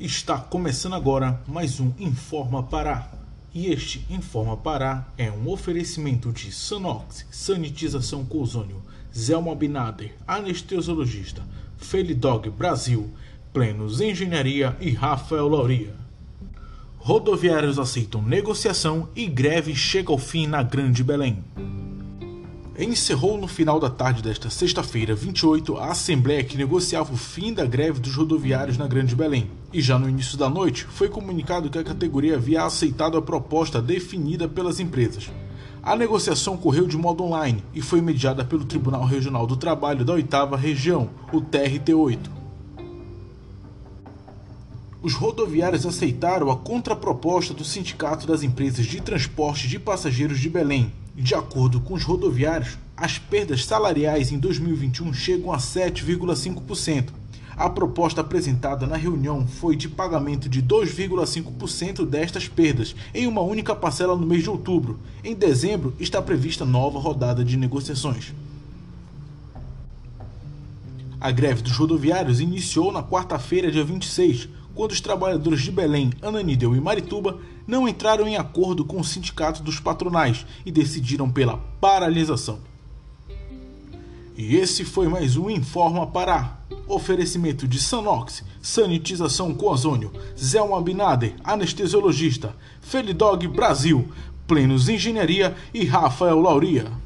Está começando agora mais um Informa Pará. E este Informa Pará é um oferecimento de Sanox, Sanitização com Ozônio, Zelma Binader, Anestesiologista, Felidog Brasil, Plenos Engenharia e Rafael Lauria. Rodoviários aceitam negociação e greve chega ao fim na Grande Belém. Encerrou no final da tarde desta sexta-feira, 28, a assembleia que negociava o fim da greve dos rodoviários na Grande Belém. E já no início da noite, foi comunicado que a categoria havia aceitado a proposta definida pelas empresas. A negociação ocorreu de modo online e foi mediada pelo Tribunal Regional do Trabalho da Oitava Região, o TRT8. Os rodoviários aceitaram a contraproposta do Sindicato das Empresas de Transporte de Passageiros de Belém. De acordo com os rodoviários, as perdas salariais em 2021 chegam a 7,5%. A proposta apresentada na reunião foi de pagamento de 2,5% destas perdas em uma única parcela no mês de outubro. Em dezembro está prevista nova rodada de negociações. A greve dos rodoviários iniciou na quarta-feira, dia 26, quando os trabalhadores de Belém, Ananídeu e Marituba não entraram em acordo com o sindicato dos patronais e decidiram pela paralisação. E esse foi mais um Informa Pará. Oferecimento de Sanox, sanitização com ozônio, Zelma Binader, anestesiologista, Felidog Brasil, Plenos Engenharia e Rafael Lauria.